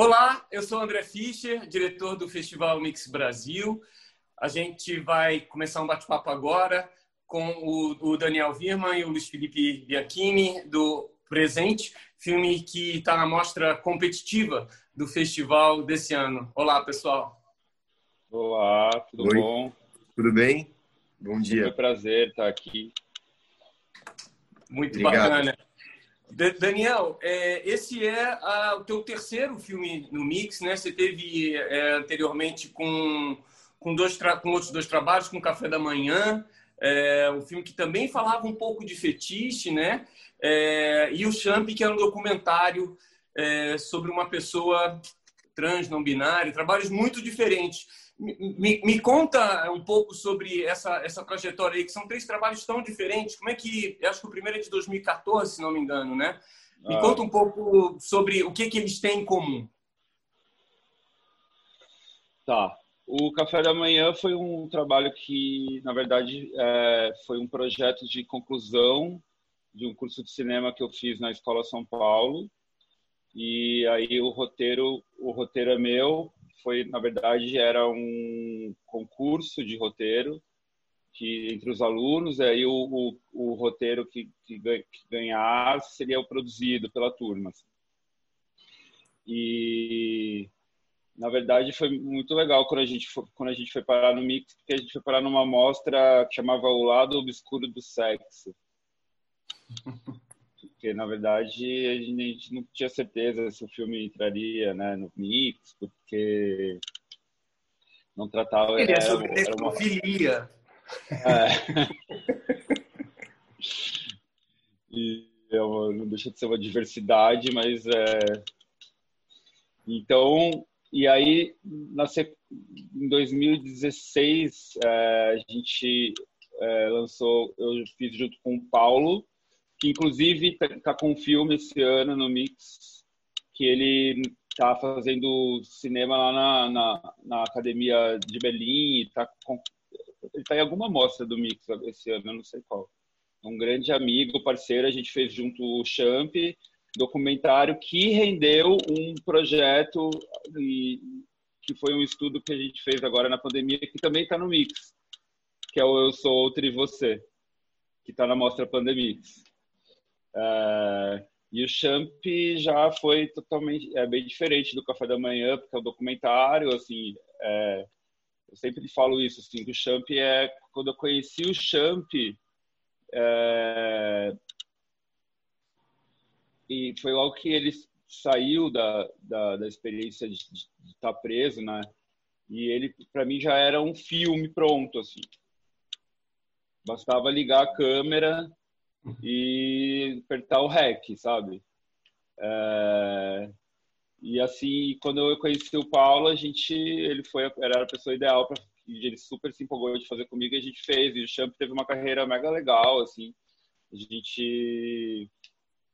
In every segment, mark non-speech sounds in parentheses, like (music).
Olá, eu sou André Fischer, diretor do Festival Mix Brasil. A gente vai começar um bate-papo agora com o, Daniel Virman e o Luiz Felipe Bianchini, do Presente, filme que está na mostra competitiva do festival desse ano. Olá, pessoal. Olá, tudo Oi. bom? Tudo bem? Bom dia. É um prazer estar aqui. Muito Obrigado. bacana. Daniel, é, esse é a, o teu terceiro filme no Mix, né? Você teve é, anteriormente com, com, dois com outros dois trabalhos, com Café da Manhã, é, um filme que também falava um pouco de fetiche, né? É, e o Champ, que era um documentário é, sobre uma pessoa trans, não binária, trabalhos muito diferentes. Me, me, conta um pouco sobre essa, essa trajetória aí, que são três trabalhos tão diferentes. Como é que. Eu acho que o primeiro é de 2014, se não me engano, né? Me ah. conta um pouco sobre o que, que eles têm em comum. Tá. O Café da Manhã foi um trabalho que, na verdade, é, foi um projeto de conclusão de um curso de cinema que eu fiz na Escola São Paulo. E aí o roteiro, o roteiro é meu, foi, na verdade, era um concurso de roteiro que entre os alunos, aí o, o, o roteiro que, que, ganhasse seria o produzido pela turma. Assim. E na verdade foi muito legal quando a gente foi, quando a gente foi parar no mix, porque a gente foi parar numa mostra que chamava O Lado Obscuro do Sexo. (laughs) Porque na verdade a gente não tinha certeza se o filme entraria, né, no mix, porque não tratava Ele é sobre era, uma filia. É. (laughs) e é uma, não deixa de ser uma diversidade, mas é então e aí, nasce, em 2016, é, a gente é, lançou, eu fiz junto com o Paulo, que inclusive está tá com um filme esse ano no Mix, que ele está fazendo cinema lá na, na, na, Academia de Berlim, tá com, ele está em alguma mostra do Mix esse ano, eu não sei qual. Um grande amigo, parceiro, a gente fez junto o Champ, documentário que rendeu um projeto e, que foi um estudo que a gente fez agora na pandemia, que também está no Mix, que é o Eu Sou Outro e Você, que está na Mostra Pandemix. É, e o Champ já foi totalmente, é bem diferente do Café da Manhã, porque é um documentário, assim, é, eu sempre falo isso, assim, que o Champ é, quando eu conheci o Champ, é, e foi logo que ele saiu da, da, da experiência de, estar preso, né? E ele, para mim, já era um filme pronto, assim. Bastava ligar a câmera e apertar o REC, sabe? É... E assim, quando eu conheci o Paulo, a gente, ele foi, era a pessoa ideal para ele super se empolgou de fazer comigo e a gente fez. E o Champ teve uma carreira mega legal, assim. A gente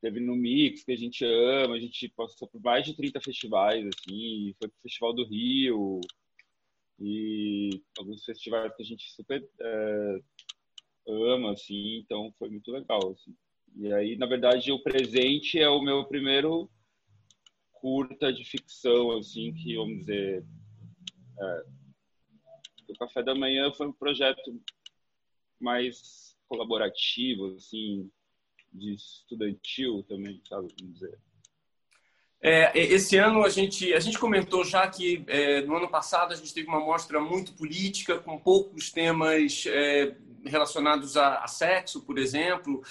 teve no Mix, que a gente ama, a gente passou por mais de 30 festivais, assim, foi pro Festival do Rio, e alguns festivais que a gente super é, ama, assim, então foi muito legal, assim. E aí, na verdade, o presente é o meu primeiro curta de ficção, assim, que, vamos dizer, é, o Café da Manhã foi um projeto mais colaborativo, assim, de estudantil também, sabe? Vamos dizer. É, esse ano a gente, a gente comentou já que é, no ano passado a gente teve uma mostra muito política, com poucos temas é, relacionados a, a, sexo, por exemplo,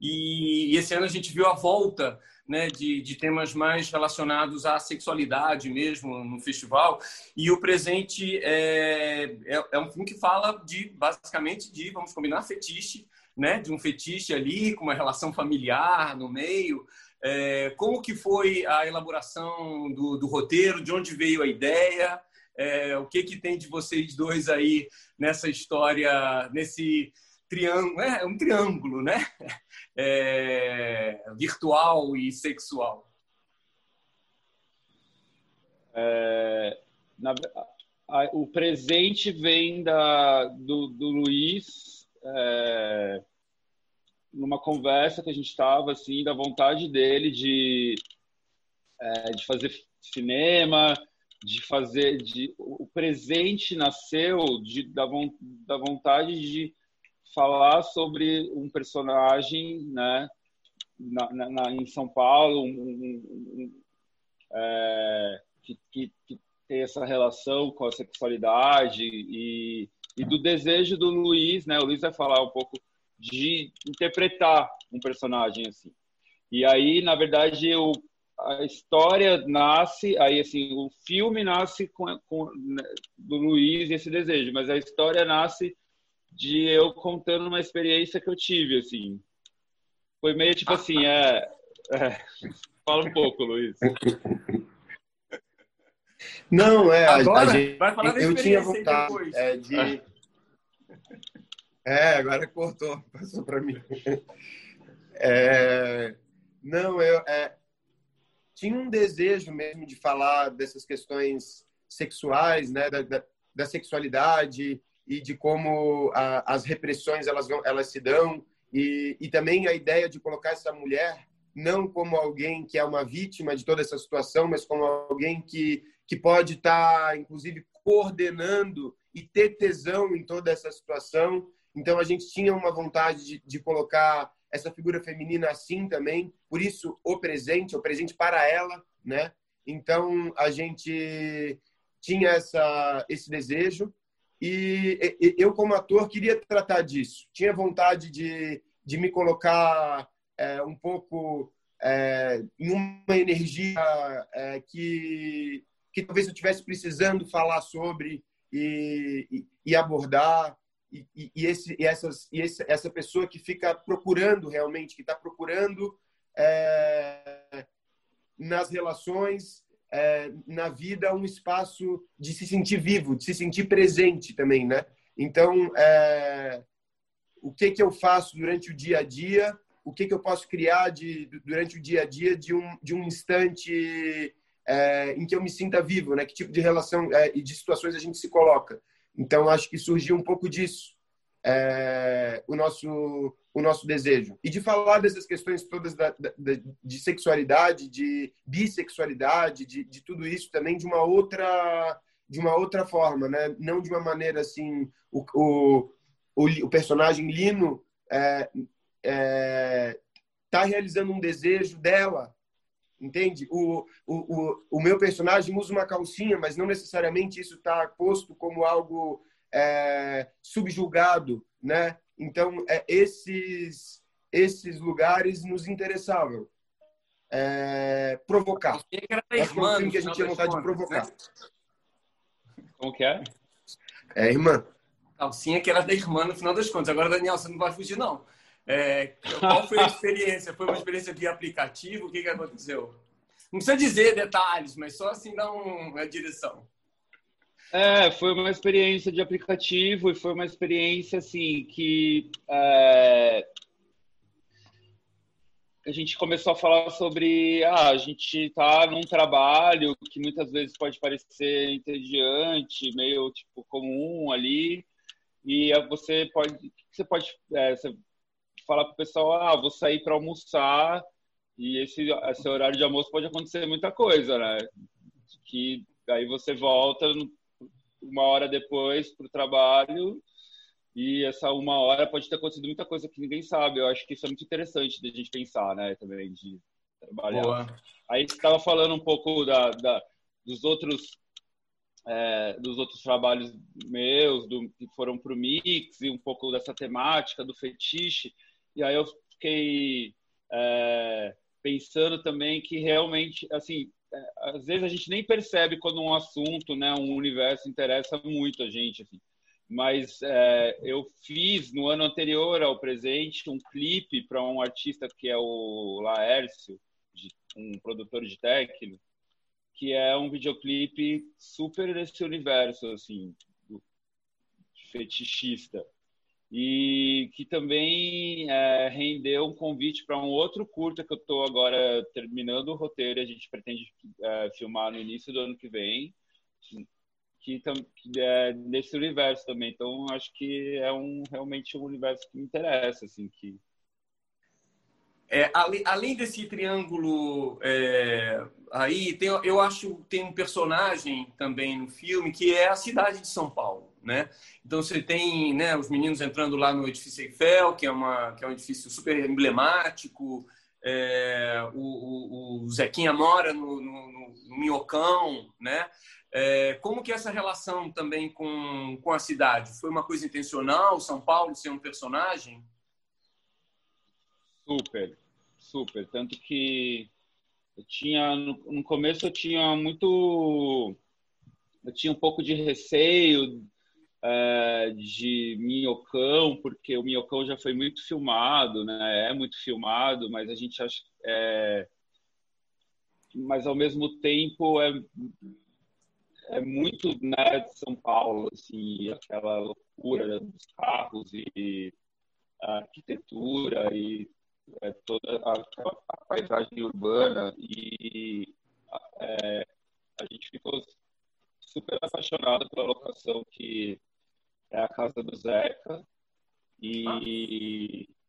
e, e, esse ano a gente viu a volta né, de, de temas mais relacionados à sexualidade mesmo no festival. E o presente é, é, é um filme que fala de basicamente de, vamos combinar, fetiche né, de um fetiche ali, com uma relação familiar no meio. É, como que foi a elaboração do, do, roteiro? De onde veio a ideia? É, o que que tem de vocês dois aí nessa história, nesse triângulo? É um triângulo, né? É, virtual e sexual. É, na, a, o presente vem da, do, do Luiz. É, numa conversa que a gente estava, assim, da vontade dele de, é, de fazer cinema, de fazer de o presente nasceu de, da, da vontade de falar sobre um personagem, né, na, na, em São Paulo, um, um, um, é, que, que, que, tem essa relação com a sexualidade e, e do desejo do Luiz, né? O Luiz vai falar um pouco de interpretar um personagem assim. E aí, na verdade, o, a história nasce, aí assim, o filme nasce com, com né, do Luiz e esse desejo, mas a história nasce de eu contando uma experiência que eu tive, assim. Foi meio tipo assim, é, é (laughs) fala um pouco, Luiz. Não, é. Agora, a gente, vai falar da eu tinha vontade é, de. (laughs) É, agora cortou, (laughs) passou para mim. É, não, eu é, tinha um desejo mesmo de falar dessas questões sexuais, né, da, da, da sexualidade e de como a, as repressões elas vão, elas se dão e, e também a ideia de colocar essa mulher não como alguém que é uma vítima de toda essa situação, mas como alguém que que pode estar, inclusive, coordenando e ter tesão em toda essa situação. Então, a gente tinha uma vontade de, de colocar essa figura feminina assim também, por isso o presente, o presente para ela, né? Então, a gente tinha essa, esse desejo e eu, como ator, queria tratar disso. Tinha vontade de, de me colocar é, um pouco é, em uma energia é, que que talvez eu estivesse precisando falar sobre e, e, e abordar. E, e, esse, e, essas, e esse, essa pessoa que fica procurando realmente, que está procurando é, nas relações, é, na vida, um espaço de se sentir vivo, de se sentir presente também, né? Então, é, o que que eu faço durante o dia a dia? O que que eu posso criar de, durante o dia a dia de um, de um instante é, em que eu me sinta vivo, né? Que tipo de relação é, e de situações a gente se coloca. Então, acho que surgiu um pouco disso, é, o nosso o nosso desejo. E de falar dessas questões todas da, da, de sexualidade, de bissexualidade, de, de tudo isso também de uma outra de uma outra forma, né? Não de uma maneira assim, o, o, o, o personagem Lino é, é, tá realizando um desejo dela entende? O, o, o, o meu personagem usa uma calcinha, mas não necessariamente isso está posto como algo é, subjugado, né? Então, é, esses, esses lugares nos interessavam. É, provocar. É um filme que a gente tinha vontade de provocar. Né? Como que é? É, irmã. Calcinha que era da irmã no final das contas. Agora, Daniel, você não vai fugir, não. É, qual foi a experiência? Foi uma experiência de aplicativo? O que, que aconteceu? Não precisa dizer detalhes, mas só assim dar uma direção. É, foi uma experiência de aplicativo e foi uma experiência assim que é, a gente começou a falar sobre ah, a gente está num trabalho que muitas vezes pode parecer entediante, meio tipo comum ali e você pode você pode é, você falar para o pessoal, ah, vou sair para almoçar e esse, esse horário de almoço pode acontecer muita coisa, né? Que aí você volta uma hora depois para o trabalho e essa uma hora pode ter acontecido muita coisa que ninguém sabe. Eu acho que isso é muito interessante de a gente pensar, né? Também de trabalhar. Boa. Aí você estava falando um pouco da, da dos outros é, dos outros trabalhos meus, do, que foram para o Mix, e um pouco dessa temática do fetiche. E aí eu fiquei é, pensando também que realmente, assim, é, às vezes a gente nem percebe quando um assunto, né, um universo interessa muito a gente, assim. Mas é, eu fiz no ano anterior ao presente um clipe para um artista que é o Laércio, um produtor de techno, que é um videoclipe super desse universo, assim, fetichista e que também é, rendeu um convite para um outro curta que eu estou agora terminando o roteiro. A gente pretende é, filmar no início do ano que vem, que, que é nesse universo também. Então, acho que é um realmente um universo que me interessa, assim, que É, além desse triângulo é, aí, tem, eu acho tem um personagem também no filme que é a cidade de São Paulo, né? Então você tem né, os meninos entrando lá no edifício Eiffel, que é, uma, que é um edifício super emblemático, é, o, o, o, Zequinha mora no, no, no Minhocão, né? É, como que é essa relação também com, com a cidade? Foi uma coisa intencional, São Paulo ser um personagem? Super, super. Tanto que eu tinha, no, no começo eu tinha muito, eu tinha um pouco de receio é, de Minhocão, porque o Minhocão já foi muito filmado, né? É muito filmado, mas a gente acha, é, mas ao mesmo tempo é é muito né, de São Paulo, assim, aquela loucura dos carros e a arquitetura e é, toda a, a, paisagem urbana e é, a gente ficou super apaixonado pela locação que é a casa do Zeca e ah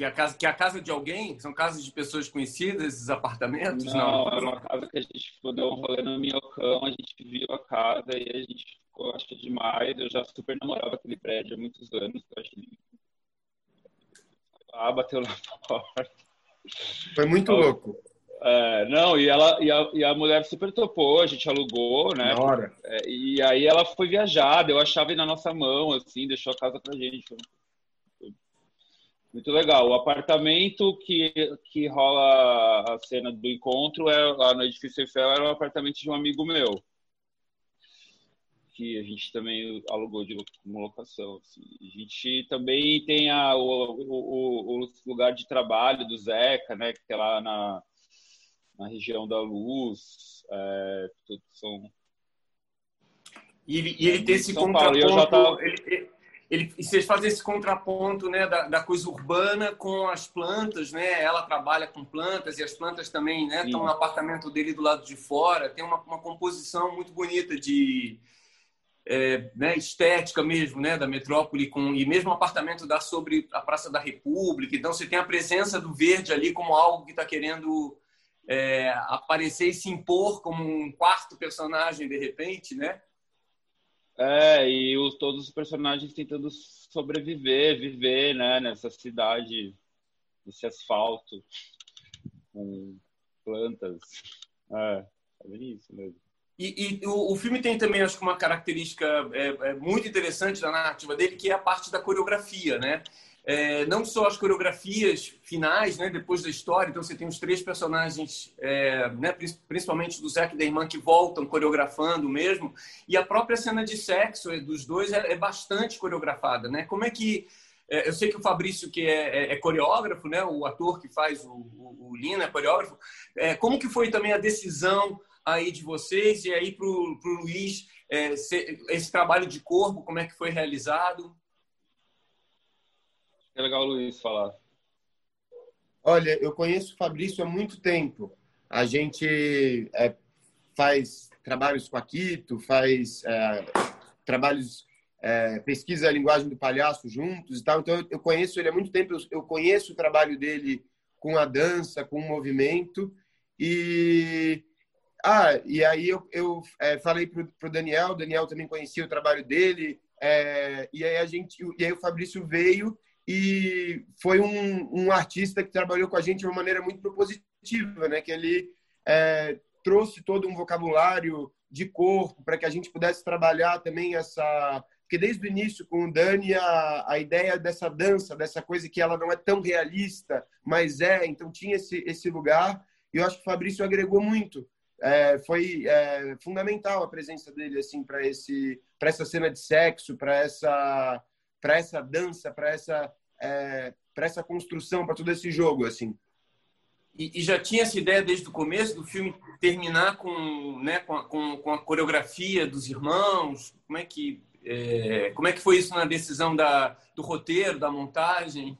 que é a casa que é a casa de alguém? São casas de pessoas conhecidas, esses apartamentos? Não, não. é uma casa que a gente deu um rolê no Minhocão, a gente viu a casa e a gente ficou, acho demais. Eu já super namorava aquele prédio há muitos anos, eu acho Ah, bateu na porta. Foi muito então, louco. É, não, e, ela, e a, e, a, mulher super topou, a gente alugou, né? Na hora. É, e aí ela foi viajar, deu a chave na nossa mão, assim, deixou a casa pra gente. Muito legal. O apartamento que, que rola a cena do encontro é lá no edifício Eiffel era o apartamento de um amigo meu que a gente também alugou de como locação. Assim. A gente também tem a, o, o, o, lugar de trabalho do Zeca, né, que é lá na, na região da Luz. É, tudo são e ele, e ele tem esse contraponto. Tava... Ele, ele, vocês fazem esse contraponto né, da, da, coisa urbana com as plantas, né? Ela trabalha com plantas e as plantas também né, estão no apartamento dele do lado de fora. Tem uma, uma composição muito bonita de é, né, estética mesmo, né, da metrópole com e mesmo o apartamento dá sobre a Praça da República. Então você tem a presença do verde ali como algo que está querendo é, aparecer e se impor como um quarto personagem de repente, né? É, e os, todos os personagens tentando sobreviver, viver, né, nessa cidade, nesse asfalto, com plantas. É, é isso mesmo. E, e o, o, filme tem também, acho que, uma característica é, é, muito interessante da narrativa dele, que é a parte da coreografia, né? É, não só as coreografias finais, né, depois da história, então você tem os três personagens, é, né, principalmente do Zack e da irmã, que voltam coreografando mesmo, e a própria cena de sexo dos dois é, é bastante coreografada, né? Como é que é, eu sei que o Fabrício, que é, é, é, coreógrafo, né, o ator que faz o, o, o Lina, é coreógrafo, é, como que foi também a decisão aí de vocês e aí para o Luiz, é, esse trabalho de corpo, como é que foi realizado? É legal o Luiz falar. Olha, eu conheço o Fabrício há muito tempo. A gente é, faz trabalhos com a Quito, faz é, trabalhos, é, pesquisa a linguagem do palhaço juntos e tal. Então, eu conheço ele há muito tempo. Eu, conheço o trabalho dele com a dança, com o movimento. E ah, e aí eu, eu é, falei para o Daniel, o Daniel também conhecia o trabalho dele, é, e aí a gente, e aí o Fabrício veio e foi um, um artista que trabalhou com a gente de uma maneira muito propositiva, né? Que ele é, trouxe todo um vocabulário de corpo para que a gente pudesse trabalhar também essa porque desde o início com o Dani a, a ideia dessa dança dessa coisa que ela não é tão realista mas é então tinha esse esse lugar e eu acho que o Fabrício agregou muito é, foi é, fundamental a presença dele assim para esse para essa cena de sexo para essa para essa dança para essa é, para essa construção, para todo esse jogo, assim. E, e, já tinha essa ideia desde o começo do filme terminar com, né, com, a, com, com a coreografia dos irmãos? Como é que é, como é que foi isso na decisão da, do roteiro, da montagem?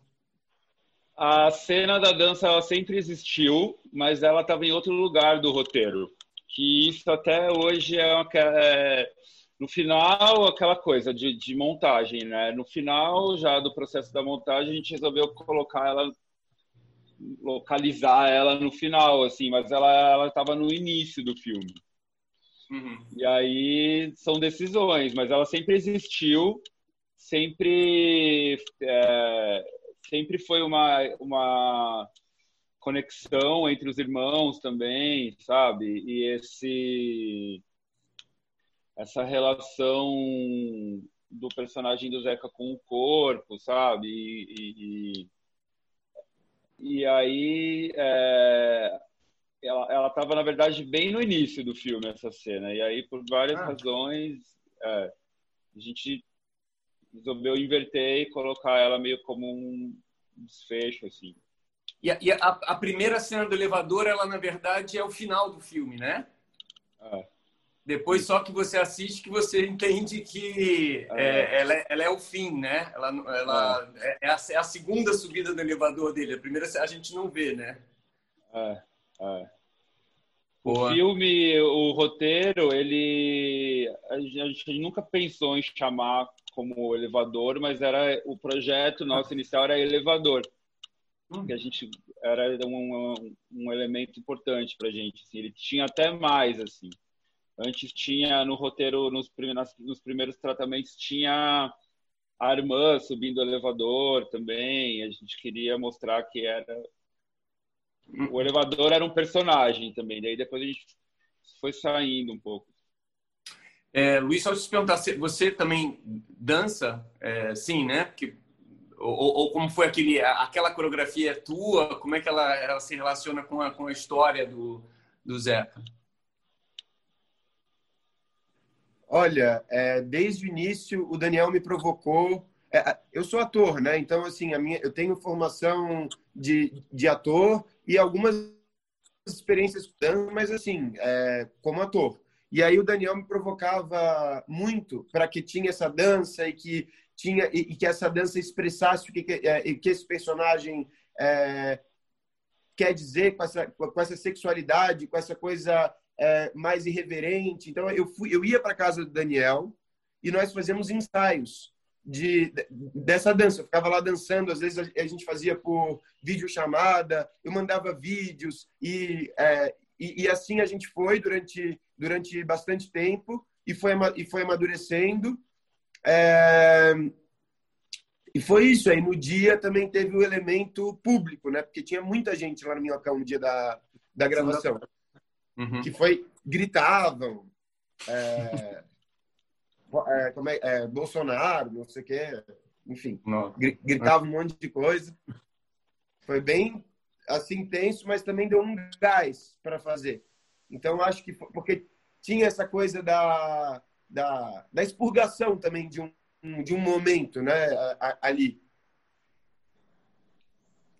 A cena da dança ela sempre existiu, mas ela estava em outro lugar do roteiro. Que isso até hoje é, uma, é no final, aquela coisa de, de, montagem, né? No final, já do processo da montagem, a gente resolveu colocar ela localizar ela no final, assim, mas ela estava no início do filme. Uhum. E aí são decisões, mas ela sempre existiu, sempre é, sempre foi uma, uma conexão entre os irmãos também, sabe? E esse essa relação do personagem do Zeca com o corpo, sabe? E, e, e aí é, ela estava na verdade bem no início do filme essa cena e aí por várias ah. razões é, a gente resolveu inverter e colocar ela meio como um desfecho assim. E, a, e a, a, primeira cena do elevador, ela na verdade é o final do filme, né? É. Depois só que você assiste que você entende que é. É, ela, é, ela, é o fim, né? Ela, ela é. é, a, é, a, segunda subida do elevador dele. A primeira a gente não vê, né? É, é. O filme, o roteiro, ele a gente nunca pensou em chamar como elevador, mas era o projeto nosso inicial era elevador, hum. que a gente era um, um elemento importante para a gente. Assim, ele tinha até mais assim. Antes tinha no roteiro, nos primeiros, nos primeiros tratamentos, tinha a irmã subindo o elevador também. A gente queria mostrar que era. O elevador era um personagem também. Daí depois a gente foi saindo um pouco. É, Luiz, só te perguntar, você também dança? É, sim, né? Porque, ou, ou, como foi aquele, aquela coreografia tua? Como é que ela, ela se relaciona com a, com a história do, do Zeca? Olha, é, desde o início o Daniel me provocou. É, eu sou ator, né? Então, assim, a minha, eu tenho formação de, de ator e algumas experiências mas assim, é, como ator. E aí o Daniel me provocava muito para que tinha essa dança e que tinha e, e que essa dança expressasse o que, que, é, que esse personagem é, quer dizer com essa, com essa sexualidade, com essa coisa é, mais irreverente. Então eu fui, eu ia para casa do Daniel e nós fazíamos ensaios de, dessa dança. Eu ficava lá dançando, às vezes a, gente fazia por videochamada, eu mandava vídeos e, é, e, e, assim a gente foi durante durante bastante tempo e foi e foi amadurecendo. É, e foi isso aí. No dia também teve o elemento público, né? Porque tinha muita gente lá no Minhocão no dia da, da gravação uhum. que foi gritavam é, (laughs) é, como é, é, Bolsonaro, não sei o quê, enfim, gritavam um monte de coisa. Foi bem assim tenso, mas também deu um gás para fazer. Então acho que porque tinha essa coisa da, da, da expurgação também de um de um momento, né, ali.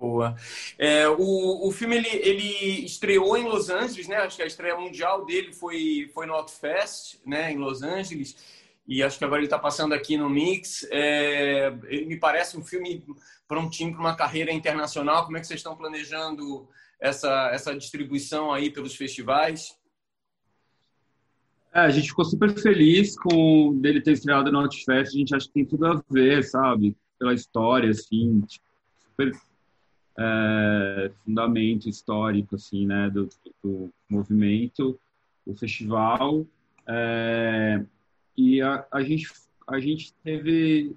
Boa. É, o, o filme ele, ele estreou em Los Angeles, né? Acho que a estreia mundial dele foi, foi no Outfest, né? Em Los Angeles. E acho que agora ele está passando aqui no Mix. É, me parece um filme prontinho para uma carreira internacional. Como é que vocês estão planejando essa, essa distribuição aí pelos festivais? É, a gente ficou super feliz com dele ter estreado no Outfest. A gente acha que tem tudo a ver, sabe? Pela história, assim. Tipo, super é, fundamento histórico assim, né, do, do movimento, o festival. É, e a, a, gente, a gente teve.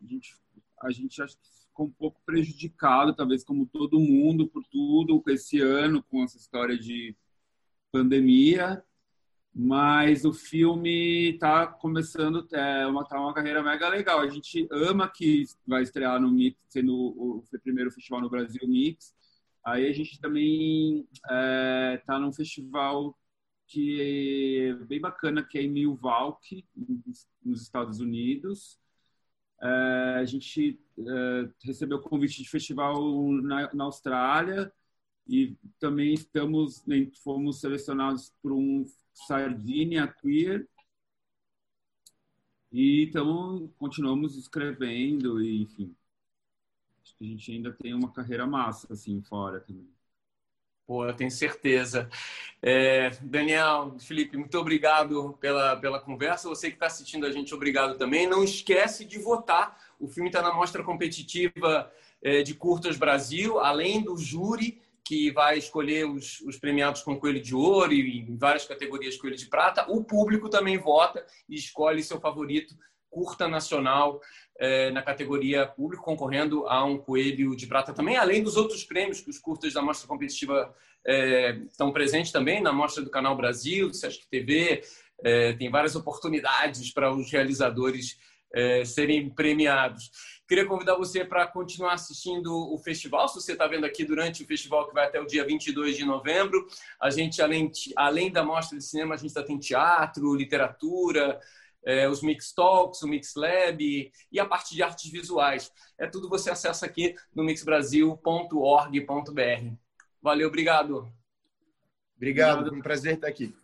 A gente, a gente acho que ficou um pouco prejudicado, talvez como todo mundo, por tudo, esse ano, com essa história de pandemia mas o filme está começando é uma tá uma carreira mega legal. A gente ama que vai estrear no Mix, sendo o, o primeiro festival no Brasil Mix. Aí a gente também é, tá num festival que é bem bacana, que é em Milwaukee, nos Estados Unidos. É, a gente é, recebeu convite de festival na, na Austrália e também estamos né, fomos selecionados por um Sardinia Queer. E então continuamos escrevendo e enfim. Acho que a gente ainda tem uma carreira massa assim fora também. Pô, eu tenho certeza. É, Daniel, Felipe, muito obrigado pela, pela conversa. Você que está assistindo a gente, obrigado também. Não esquece de votar O filme está na mostra competitiva é, de Curtas Brasil, além do júri que vai escolher os, os, premiados com Coelho de Ouro e em várias categorias Coelho de Prata. O público também vota e escolhe seu favorito curta nacional é, na categoria público, concorrendo a um Coelho de Prata também, além dos outros prêmios que os curtas da Mostra Competitiva é, estão presentes também, na Mostra do Canal Brasil, do Sesc TV, é, tem várias oportunidades para os realizadores é, serem premiados. Queria convidar você para continuar assistindo o festival, se você está vendo aqui durante o festival que vai até o dia 22 de novembro. A gente, além, além da mostra de cinema, a gente está tem teatro, literatura, é, os Mix Talks, o Mix Lab e a parte de artes visuais. É tudo você acessa aqui no mixbrasil.org.br. Valeu, obrigado. Obrigado, obrigado. um prazer estar aqui.